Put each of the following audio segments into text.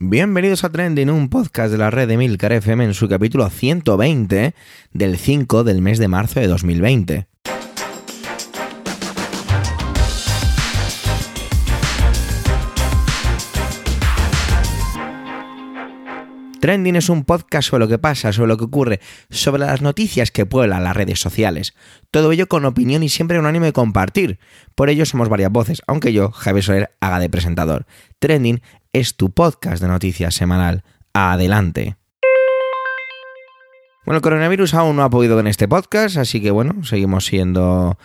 Bienvenidos a Trending, un podcast de la red de Milcar FM en su capítulo 120 del 5 del mes de marzo de 2020. Trending es un podcast sobre lo que pasa, sobre lo que ocurre, sobre las noticias que pueblan las redes sociales. Todo ello con opinión y siempre un ánimo de compartir. Por ello somos varias voces, aunque yo, Javier Soler, haga de presentador. Trending es tu podcast de noticias semanal. Adelante. Bueno, el coronavirus aún no ha podido en este podcast, así que bueno, seguimos siendo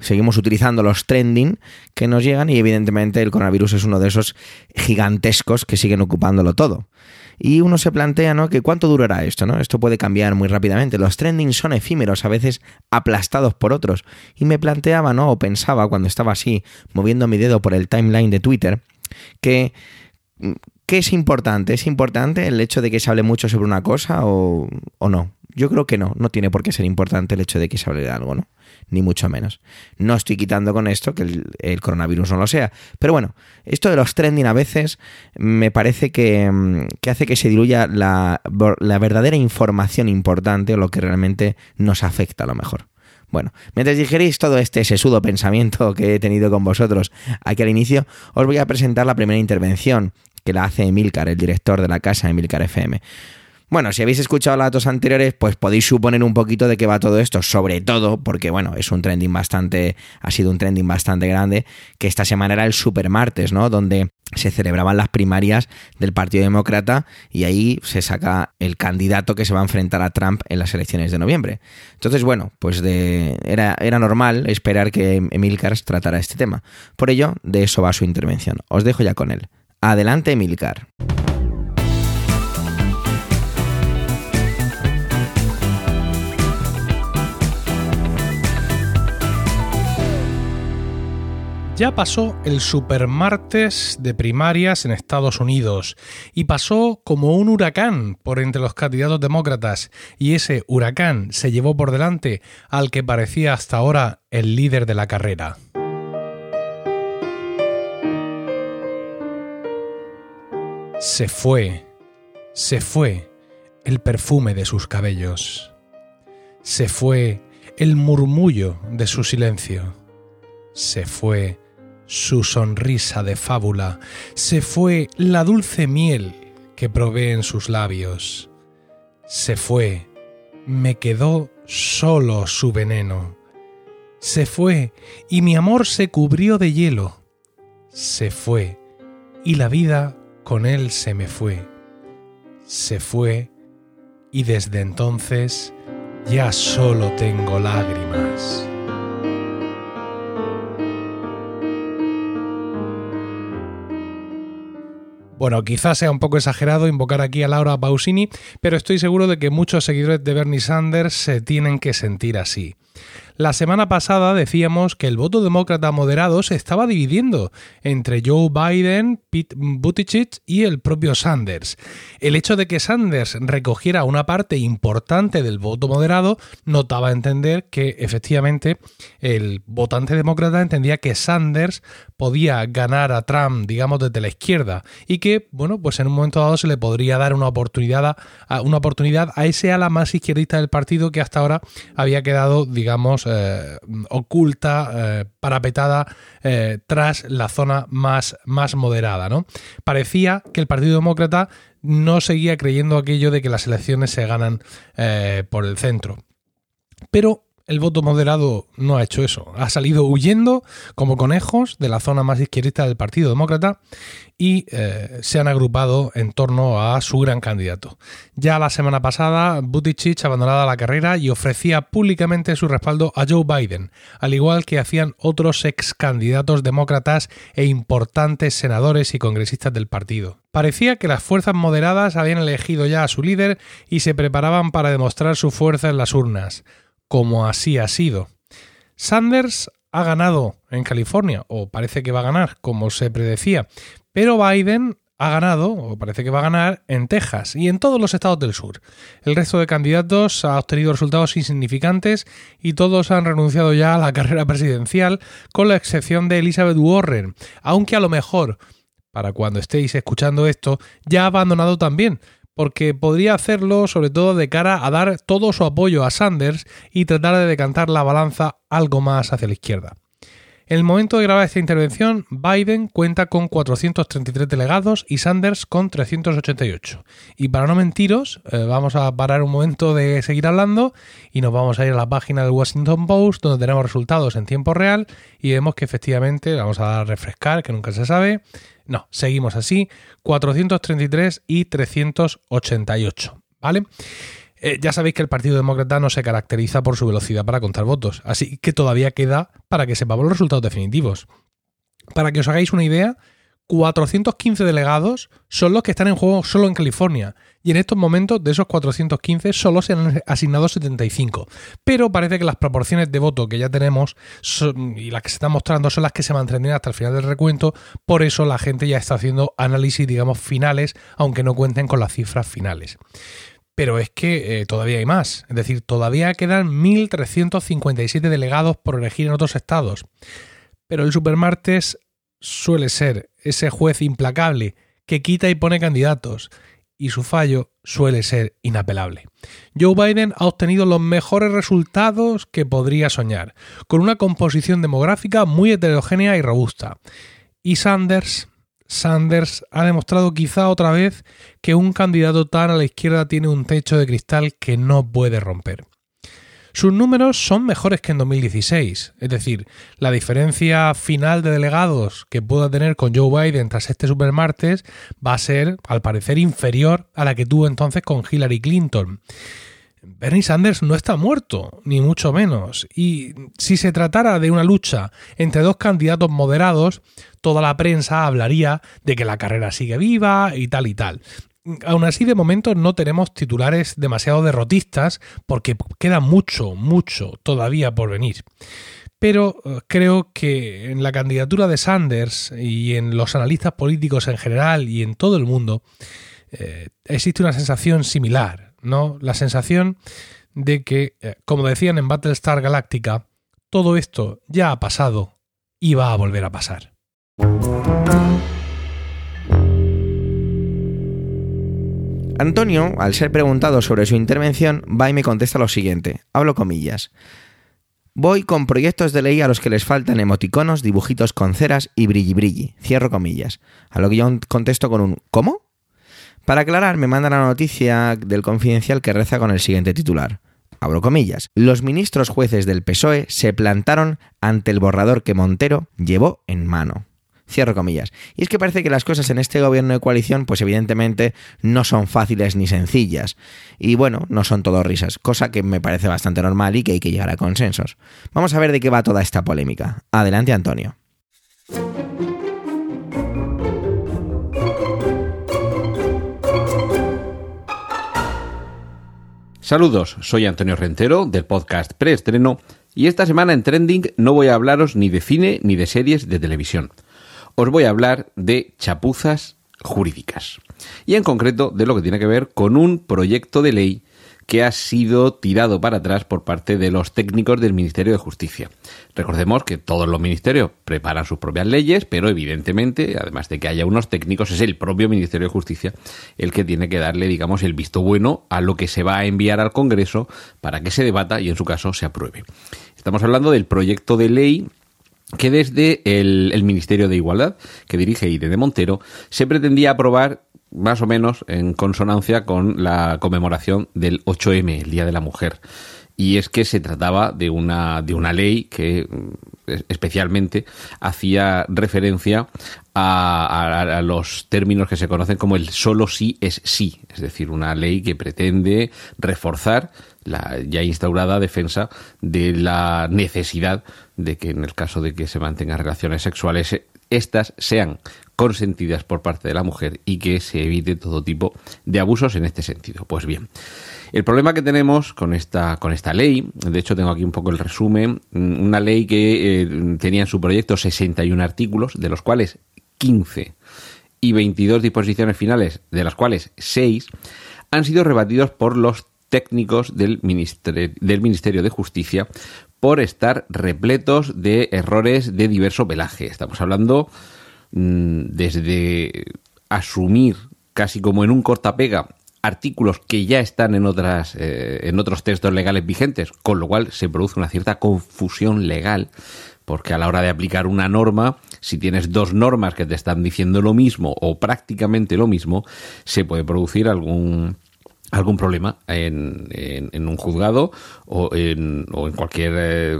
seguimos utilizando los trending que nos llegan y evidentemente el coronavirus es uno de esos gigantescos que siguen ocupándolo todo. Y uno se plantea, ¿no? Que cuánto durará esto, ¿no? Esto puede cambiar muy rápidamente. Los trending son efímeros, a veces aplastados por otros. Y me planteaba, ¿no? O pensaba cuando estaba así, moviendo mi dedo por el timeline de Twitter, que ¿Qué es importante? ¿Es importante el hecho de que se hable mucho sobre una cosa o, o, no? Yo creo que no, no tiene por qué ser importante el hecho de que se hable de algo, ¿no? Ni mucho menos. No estoy quitando con esto que el, el coronavirus no lo sea. Pero bueno, esto de los trending a veces me parece que, que hace que se diluya la, la verdadera información importante o lo que realmente nos afecta a lo mejor. Bueno, mientras digeréis todo este sesudo pensamiento que he tenido con vosotros aquí al inicio, os voy a presentar la primera intervención que la hace Emilcar, el director de la casa Emilcar FM. Bueno, si habéis escuchado las dos anteriores, pues podéis suponer un poquito de qué va todo esto, sobre todo porque, bueno, es un trending bastante, ha sido un trending bastante grande, que esta semana era el super martes, ¿no? Donde se celebraban las primarias del Partido Demócrata y ahí se saca el candidato que se va a enfrentar a Trump en las elecciones de noviembre. Entonces, bueno, pues de, era, era normal esperar que Emilcar tratara este tema. Por ello, de eso va su intervención. Os dejo ya con él. Adelante, Emilcar. Ya pasó el supermartes de primarias en Estados Unidos y pasó como un huracán por entre los candidatos demócratas. Y ese huracán se llevó por delante al que parecía hasta ahora el líder de la carrera. Se fue, se fue el perfume de sus cabellos, se fue el murmullo de su silencio, se fue su sonrisa de fábula, se fue la dulce miel que probé en sus labios. Se fue, me quedó solo su veneno. Se fue y mi amor se cubrió de hielo. Se fue y la vida con él se me fue. Se fue y desde entonces ya solo tengo lágrimas. Bueno, quizás sea un poco exagerado invocar aquí a Laura Pausini, pero estoy seguro de que muchos seguidores de Bernie Sanders se tienen que sentir así. La semana pasada decíamos que el voto demócrata moderado se estaba dividiendo entre Joe Biden, Pete Buttigieg y el propio Sanders. El hecho de que Sanders recogiera una parte importante del voto moderado notaba entender que efectivamente el votante demócrata entendía que Sanders podía ganar a Trump, digamos, desde la izquierda y que, bueno, pues en un momento dado se le podría dar una oportunidad a, una oportunidad a ese ala más izquierdista del partido que hasta ahora había quedado, digamos, eh, oculta, eh, parapetada eh, tras la zona más, más moderada, ¿no? Parecía que el Partido Demócrata no seguía creyendo aquello de que las elecciones se ganan por el centro. Pero el voto moderado no ha hecho eso. Ha salido huyendo como conejos de la zona más izquierdista del Partido Demócrata y eh, se han agrupado en torno a su gran candidato. Ya la semana pasada, Buttigieg abandonaba la carrera y ofrecía públicamente su respaldo a Joe Biden, al igual que hacían otros ex candidatos demócratas e importantes senadores y congresistas del partido. Parecía que las fuerzas moderadas habían elegido ya a su líder y se preparaban para demostrar su fuerza en las urnas como así ha sido. Sanders ha ganado en California, o parece que va a ganar, como se predecía, pero Biden ha ganado, o parece que va a ganar, en Texas y en todos los estados del sur. El resto de candidatos ha obtenido resultados insignificantes y todos han renunciado ya a la carrera presidencial, con la excepción de Elizabeth Warren, aunque a lo mejor para cuando estéis escuchando esto, ya ha abandonado también, porque podría hacerlo sobre todo de cara a dar todo su apoyo a Sanders y tratar de decantar la balanza algo más hacia la izquierda. En el momento de grabar esta intervención, Biden cuenta con 433 delegados y Sanders con 388. Y para no mentiros, eh, vamos a parar un momento de seguir hablando y nos vamos a ir a la página del Washington Post donde tenemos resultados en tiempo real y vemos que efectivamente, vamos a refrescar, que nunca se sabe, no, seguimos así, 433 y 388, ¿vale? Eh, ya sabéis que el Partido Demócrata no se caracteriza por su velocidad para contar votos, así que todavía queda para que sepamos los resultados definitivos. Para que os hagáis una idea, 415 delegados son los que están en juego solo en California, y en estos momentos de esos 415 solo se han asignado 75. Pero parece que las proporciones de voto que ya tenemos y las que se están mostrando son las que se mantendrán hasta el final del recuento, por eso la gente ya está haciendo análisis, digamos, finales, aunque no cuenten con las cifras finales. Pero es que eh, todavía hay más. Es decir, todavía quedan 1.357 delegados por elegir en otros estados. Pero el supermartes suele ser ese juez implacable que quita y pone candidatos. Y su fallo suele ser inapelable. Joe Biden ha obtenido los mejores resultados que podría soñar, con una composición demográfica muy heterogénea y robusta. Y Sanders Sanders ha demostrado quizá otra vez que un candidato tan a la izquierda tiene un techo de cristal que no puede romper. Sus números son mejores que en 2016, es decir, la diferencia final de delegados que pueda tener con Joe Biden tras este supermartes va a ser, al parecer, inferior a la que tuvo entonces con Hillary Clinton. Bernie Sanders no está muerto, ni mucho menos. Y si se tratara de una lucha entre dos candidatos moderados, toda la prensa hablaría de que la carrera sigue viva y tal y tal. Aún así, de momento no tenemos titulares demasiado derrotistas porque queda mucho, mucho todavía por venir. Pero eh, creo que en la candidatura de Sanders y en los analistas políticos en general y en todo el mundo eh, existe una sensación similar ¿no? La sensación de que, eh, como decían en Battlestar Galactica, todo esto ya ha pasado y va a volver a pasar. Antonio, al ser preguntado sobre su intervención, va y me contesta lo siguiente. Hablo comillas. Voy con proyectos de ley a los que les faltan emoticonos, dibujitos con ceras y brilli brilli. Cierro comillas. A lo que yo contesto con un ¿Cómo? Para aclarar, me manda la noticia del confidencial que reza con el siguiente titular. Abro comillas. Los ministros jueces del PSOE se plantaron ante el borrador que Montero llevó en mano. Cierro comillas. Y es que parece que las cosas en este gobierno de coalición, pues evidentemente no son fáciles ni sencillas. Y bueno, no son todo risas, cosa que me parece bastante normal y que hay que llegar a consensos. Vamos a ver de qué va toda esta polémica. Adelante, Antonio. Saludos, soy Antonio Rentero del podcast Preestreno y esta semana en Trending no voy a hablaros ni de cine ni de series de televisión. Os voy a hablar de chapuzas jurídicas y en concreto de lo que tiene que ver con un proyecto de ley que ha sido tirado para atrás por parte de los técnicos del Ministerio de Justicia. Recordemos que todos los ministerios preparan sus propias leyes, pero evidentemente, además de que haya unos técnicos, es el propio Ministerio de Justicia el que tiene que darle, digamos, el visto bueno a lo que se va a enviar al Congreso para que se debata y, en su caso, se apruebe. Estamos hablando del proyecto de ley que desde el, el, Ministerio de Igualdad, que dirige Irene Montero, se pretendía aprobar más o menos en consonancia con la conmemoración del 8M, el Día de la Mujer. Y es que se trataba de una, de una ley que mm, especialmente hacía referencia a, los términos que se conocen como el solo sí es sí, es decir, una ley que pretende reforzar la ya instaurada defensa de la necesidad de que en el caso de que se mantengan relaciones sexuales estas sean consentidas por parte de la mujer y que se evite todo tipo de abusos en este sentido. Pues bien, el problema que tenemos con esta, con esta ley, de hecho tengo aquí un poco el resumen, una ley que eh, tenía en su proyecto 61 artículos, de los cuales 15 y 22 disposiciones finales, de las cuales 6 han sido rebatidos por los técnicos del Ministerio, del Ministerio de Justicia por estar repletos de errores de diverso pelaje. Estamos hablando mm, desde asumir casi como en un cortapega artículos que ya están en otras eh, en otros textos legales vigentes, con lo cual se produce una cierta confusión legal, porque a la hora de aplicar una norma, si tienes dos normas que te están diciendo lo mismo o prácticamente lo mismo, se puede producir algún algún problema en, en, un juzgado o en, o en cualquier eh,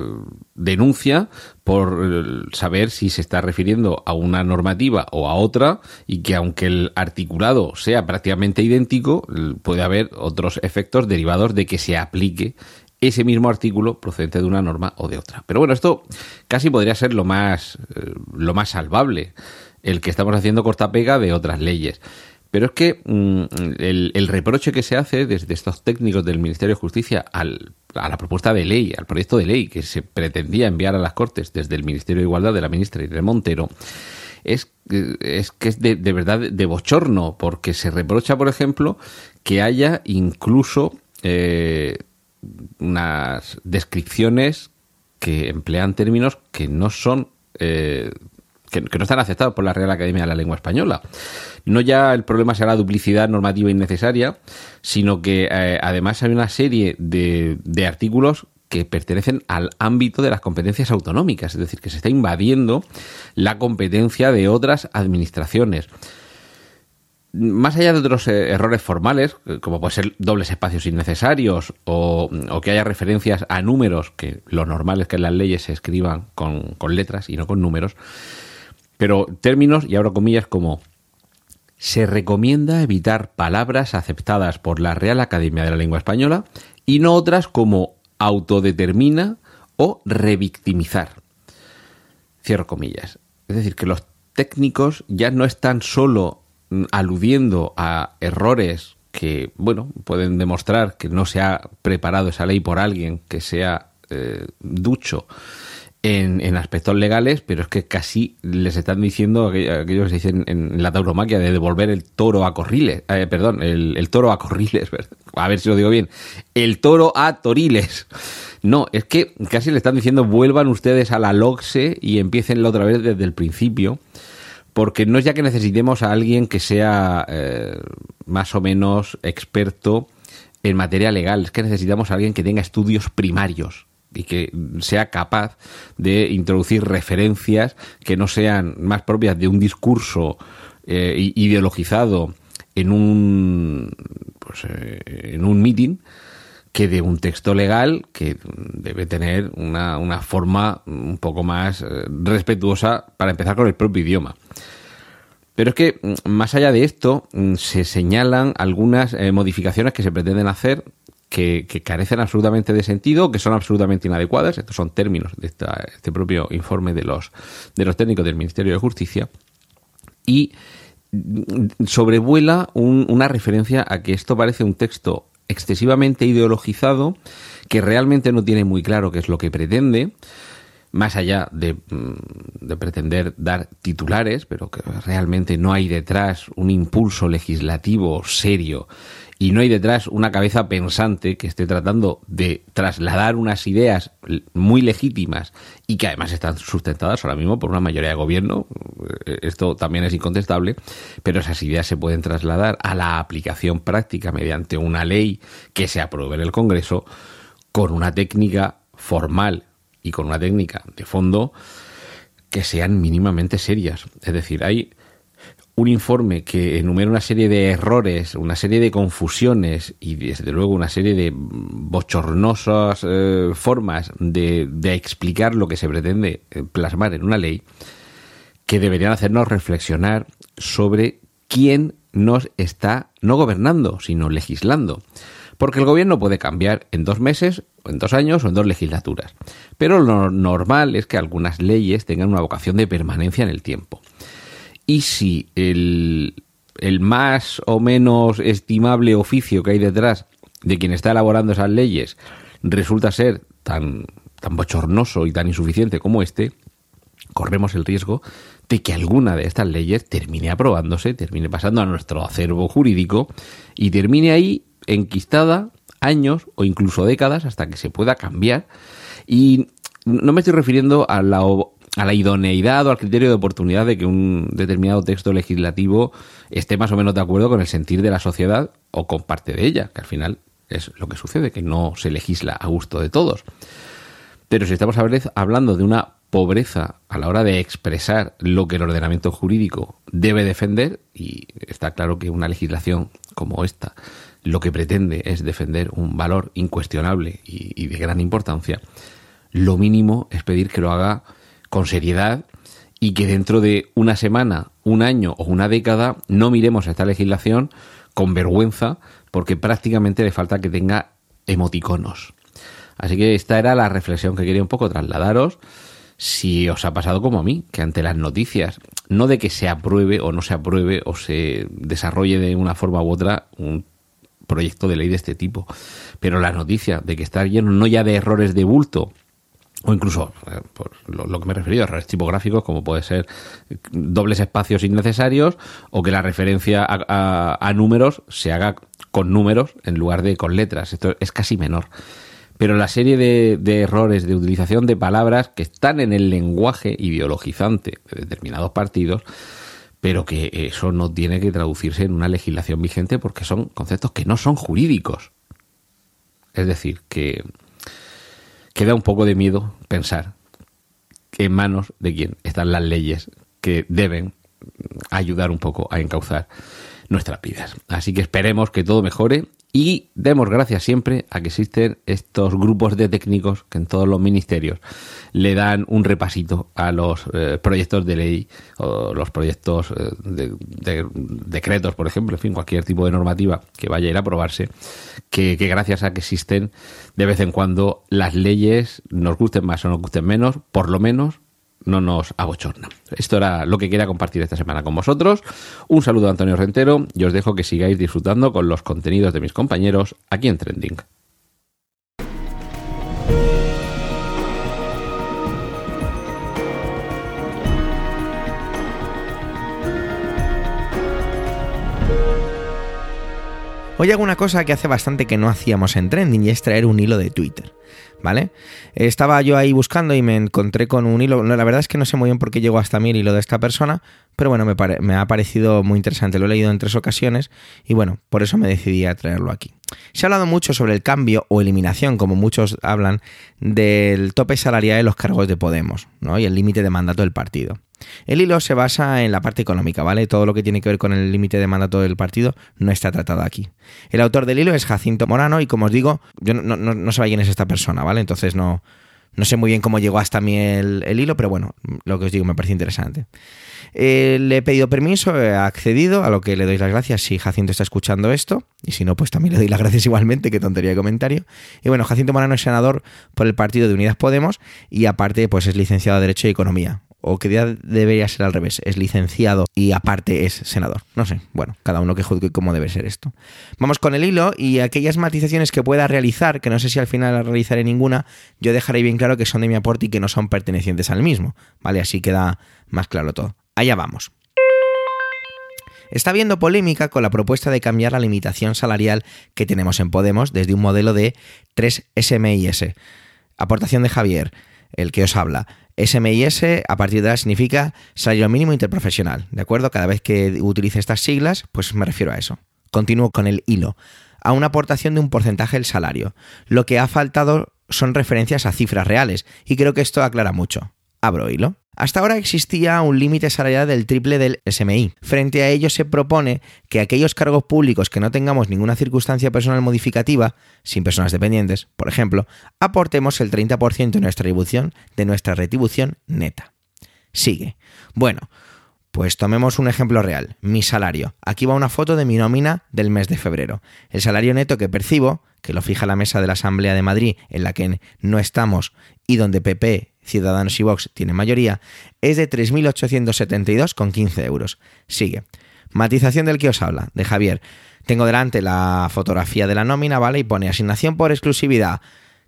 denuncia por saber si se está refiriendo a una normativa o a otra y que aunque el articulado sea prácticamente idéntico, puede haber otros efectos derivados de que se aplique ese mismo artículo procedente de una norma o de otra. Pero bueno, esto casi podría ser lo más, eh, lo más salvable, el que estamos haciendo cortapega de otras leyes. Pero es que mm, el, reproche que se hace desde estos técnicos del Ministerio de Justicia a la propuesta de ley, al proyecto de ley que se pretendía enviar a las Cortes desde el Ministerio de Igualdad de la ministra Irene Montero, es, es que es de, verdad de bochorno, porque se reprocha, por ejemplo, que haya incluso eh, unas descripciones que emplean términos que no son eh, que, no están aceptados por la Real Academia de la Lengua Española. No ya el problema será la duplicidad normativa innecesaria, sino que eh, además hay una serie de, de artículos que pertenecen al ámbito de las competencias autonómicas, es decir, que se está invadiendo la competencia de otras administraciones más allá de otros eh, errores formales, como puede ser dobles espacios innecesarios o, o, que haya referencias a números, que lo normal es que las leyes se escriban con, con letras y no con números, pero términos, y abro comillas, como se recomienda evitar palabras aceptadas por la Real Academia de la Lengua Española y no otras como autodetermina o revictimizar. Cierro comillas. Es decir, que los técnicos ya no están solo mm, aludiendo a errores que, bueno, pueden demostrar que no se ha preparado esa ley por alguien que sea eh, ducho en, aspectos legales, pero es que casi les están diciendo aquello, que se dice en, la tauromaquia de devolver el toro a corriles, eh, perdón, el, toro a corriles, a ver si lo digo bien, el toro a toriles. No, es que casi le están diciendo vuelvan ustedes a la LOXE y empiecen otra vez desde el principio, porque no es ya que necesitemos a alguien que sea eh, más o menos experto en materia legal, es que necesitamos a alguien que tenga estudios primarios y que sea capaz de introducir referencias que no sean más propias de un discurso eh, ideologizado en un pues, eh, en un meeting que de un texto legal que debe tener una, una forma un poco más eh, respetuosa para empezar con el propio idioma. Pero es que, mm, más allá de esto, mm, se señalan algunas modificaciones que se pretenden hacer que, carecen absolutamente de sentido, que son absolutamente inadecuadas. Estos son términos de este propio informe de los, de los técnicos del Ministerio de Justicia. Y sobrevuela una referencia a que esto parece un texto excesivamente ideologizado, que realmente no tiene muy claro qué es lo que pretende, más allá de, mm, de, pretender dar titulares, pero que realmente no hay detrás un impulso legislativo serio y no hay detrás una cabeza pensante que esté tratando de trasladar unas ideas muy legítimas y que además están sustentadas ahora mismo por una mayoría de gobierno, eh, esto también es incontestable, pero esas ideas se pueden trasladar a la aplicación práctica mediante una ley que se apruebe en el Congreso con una técnica formal y con una técnica de fondo que sean mínimamente serias. Es decir, hay un informe que enumera una serie de errores, una serie de confusiones y desde luego una serie de bochornosas eh, formas de, de, explicar lo que se pretende eh, plasmar en una ley que deberían hacernos reflexionar sobre quién nos está no gobernando, sino legislando. Porque el gobierno puede cambiar en dos meses, o en dos años, o en dos legislaturas. Pero lo normal es que algunas leyes tengan una vocación de permanencia en el tiempo. Y si el, el más o menos estimable oficio que hay detrás de quien está elaborando esas leyes resulta ser tan, tan bochornoso y tan insuficiente como este, corremos el riesgo de que alguna de estas leyes termine aprobándose, termine pasando a nuestro acervo jurídico y termine ahí enquistada años o incluso décadas hasta que se pueda cambiar. Y no me estoy refiriendo a la a la idoneidad o al criterio de oportunidad de que un determinado texto legislativo esté más o menos de acuerdo con el sentir de la sociedad o con parte de ella, que al final es lo que sucede, que no se legisla a gusto de todos. Pero si estamos hablando de una pobreza a la hora de expresar lo que el ordenamiento jurídico debe defender, y está claro que una legislación como esta lo que pretende es defender un valor incuestionable y, de gran importancia, lo mínimo es pedir que lo haga con seriedad y que dentro de una semana, un año o una década no miremos a esta legislación con vergüenza porque prácticamente le falta que tenga emoticonos. Así que esta era la reflexión que quería un poco trasladaros. Si os ha pasado como a mí, que ante las noticias, no de que se apruebe o no se apruebe o se desarrolle de una forma u otra un proyecto de ley de este tipo. Pero la noticia de que está lleno no ya de errores de bulto, o incluso eh, por lo, que me he referido, errores tipográficos, como puede ser dobles espacios innecesarios, o que la referencia a, números se haga con números en lugar de con letras. Esto es casi menor. Pero la serie de, de errores de utilización de palabras que están en el lenguaje ideologizante de determinados partidos, pero que eso no tiene que traducirse en una legislación vigente porque son conceptos que no son jurídicos. Es decir, que queda un poco de miedo pensar en manos de quién están las leyes que deben ayudar un poco a encauzar nuestras vidas. Así que esperemos que todo mejore y demos gracias siempre a que existen estos grupos de técnicos que en todos los ministerios le dan un repasito a los eh, proyectos de ley o los proyectos eh, de, decretos, por ejemplo, en fin, cualquier tipo de normativa que vaya a ir a aprobarse, que, que gracias a que existen de vez en cuando las leyes, nos gusten más o nos gusten menos, por lo menos no nos abochorna. Esto era lo que quería compartir esta semana con vosotros. Un saludo a Antonio Rentero y os dejo que sigáis disfrutando con los contenidos de mis compañeros aquí en Trending. Hoy hago una cosa que hace bastante que no hacíamos en Trending y es traer un hilo de Twitter. ¿Vale? Estaba yo ahí buscando y me encontré con un hilo. la verdad es que no sé muy bien por qué llegó hasta mí el hilo de esta persona, pero bueno, me, me ha parecido muy interesante. Lo he leído en tres ocasiones y bueno, por eso me decidí a traerlo aquí. Se ha hablado mucho sobre el cambio o eliminación, como muchos hablan, del tope salarial de los cargos de Podemos ¿no? y el límite de mandato del partido. El hilo se basa en la parte económica, ¿vale? Todo lo que tiene que ver con el límite de mandato del partido no está tratado aquí. El autor del hilo es Jacinto Morano y como os digo, yo no, no, no quién es esta persona, ¿vale? Entonces no, no sé muy bien cómo llegó hasta mí el, hilo, pero bueno, lo que os digo me parece interesante. Eh, le he pedido permiso, he accedido, a lo que le doy las gracias si Jacinto está escuchando esto, y si no, pues también le doy las gracias igualmente, qué tontería de comentario. Y bueno, Jacinto Morano es senador por el partido de Unidas Podemos y aparte pues es licenciado en Derecho y Economía o que debería ser al revés, es licenciado y aparte es senador. No sé, bueno, cada uno que juzgue cómo debe ser esto. Vamos con el hilo y aquellas matizaciones que pueda realizar, que no sé si al final realizaré ninguna, yo dejaré bien claro que son de mi aporte y que no son pertenecientes al mismo, ¿vale? Así queda más claro todo. Allá vamos. Está habiendo polémica con la propuesta de cambiar la limitación salarial que tenemos en Podemos desde un modelo de 3 SMIS. Aportación de Javier, el que os habla SMIS a partir de ahora significa salario mínimo interprofesional, ¿de acuerdo? Cada vez que utilice estas siglas, pues me refiero a eso. Continúo con el hilo. A una aportación de un porcentaje del salario. Lo que ha faltado son referencias a cifras reales, y creo que esto aclara mucho. Abro hilo. Hasta ahora existía un límite salarial del triple del SMI. Frente a ello se propone que aquellos cargos públicos que no tengamos ninguna circunstancia personal modificativa, sin personas dependientes, por ejemplo, aportemos el 30% de nuestra retribución, de nuestra retribución neta. Sigue. Bueno, pues tomemos un ejemplo real, mi salario. Aquí va una foto de mi nómina del mes de febrero. El salario neto que percibo, que lo fija la mesa de la Asamblea de Madrid, en la que no estamos y donde PP Ciudadanos y Vox tienen mayoría, es de 3.872,15 euros. Sigue. Matización del que os habla, de Javier. Tengo delante la fotografía de la nómina, ¿vale? Y pone asignación por exclusividad,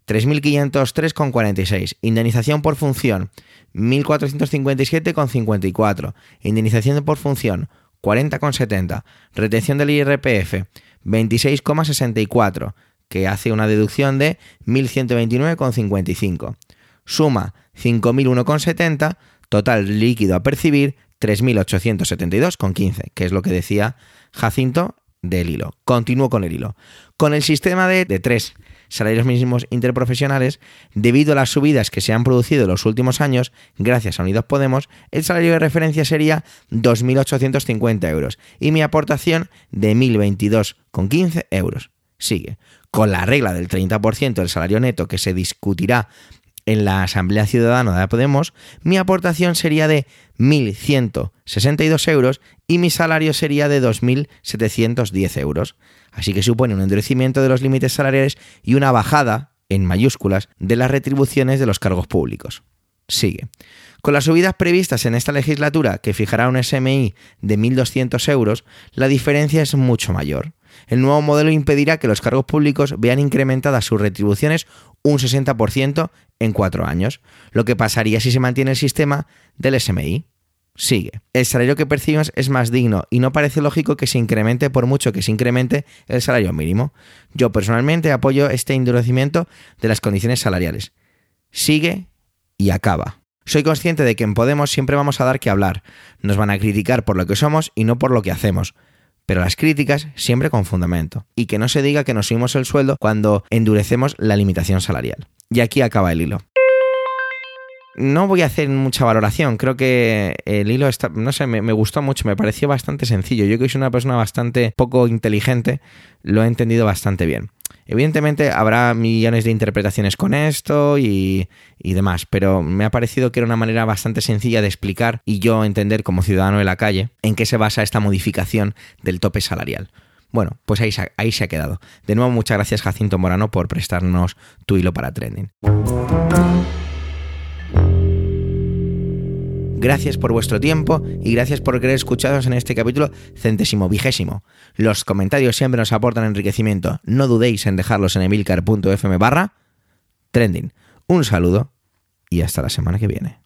3.503,46. Indemnización por función, 1.457,54. Indemnización por función, 40,70. Retención del IRPF, 26,64, que hace una deducción de 1.129,55. Suma 5.001,70, Total líquido a percibir 3.872,15, que es lo que decía Jacinto del hilo. Continúo con el hilo. Con el sistema de, de tres salarios mínimos interprofesionales, debido a las subidas que se han producido en los últimos años, gracias a Unidos Podemos, el salario de referencia sería 2.850 euros y mi aportación de 1.022,15 euros. Sigue. Con la regla del 30% del salario neto que se discutirá en la Asamblea Ciudadana de Podemos, mi aportación sería de 1.162 euros y mi salario sería de 2.710 euros. Así que supone un endurecimiento de los límites salariales y una bajada, en mayúsculas, de las retribuciones de los cargos públicos. Sigue. Con las subidas previstas en esta legislatura, que fijará un SMI de 1.200 euros, la diferencia es mucho mayor. El nuevo modelo impedirá que los cargos públicos vean incrementadas sus retribuciones un 60% en cuatro años, lo que pasaría si se mantiene el sistema del SMI. Sigue. El salario que percibimos es más digno y no parece lógico que se incremente por mucho que se incremente el salario mínimo. Yo personalmente apoyo este endurecimiento de las condiciones salariales. Sigue y acaba. Soy consciente de que en Podemos siempre vamos a dar que hablar. Nos van a criticar por lo que somos y no por lo que hacemos. Pero las críticas siempre con fundamento. Y que no se diga que nos subimos el sueldo cuando endurecemos la limitación salarial. Y aquí acaba el hilo. No voy a hacer mucha valoración, creo que el hilo está, no sé, me, me, gustó mucho, me pareció bastante sencillo. Yo que soy una persona bastante poco inteligente, lo he entendido bastante bien. Evidentemente habrá millones de interpretaciones con esto y, y, demás, pero me ha parecido que era una manera bastante sencilla de explicar y yo entender como ciudadano de la calle en qué se basa esta modificación del tope salarial. Bueno, pues ahí ahí se ha quedado. De nuevo, muchas gracias Jacinto Morano por prestarnos tu hilo para trending. Gracias por vuestro tiempo y gracias por querer escucharos en este capítulo centésimo vigésimo. Los comentarios siempre nos aportan enriquecimiento. No dudéis en dejarlos en emilcar.fm barra trending. Un saludo y hasta la semana que viene.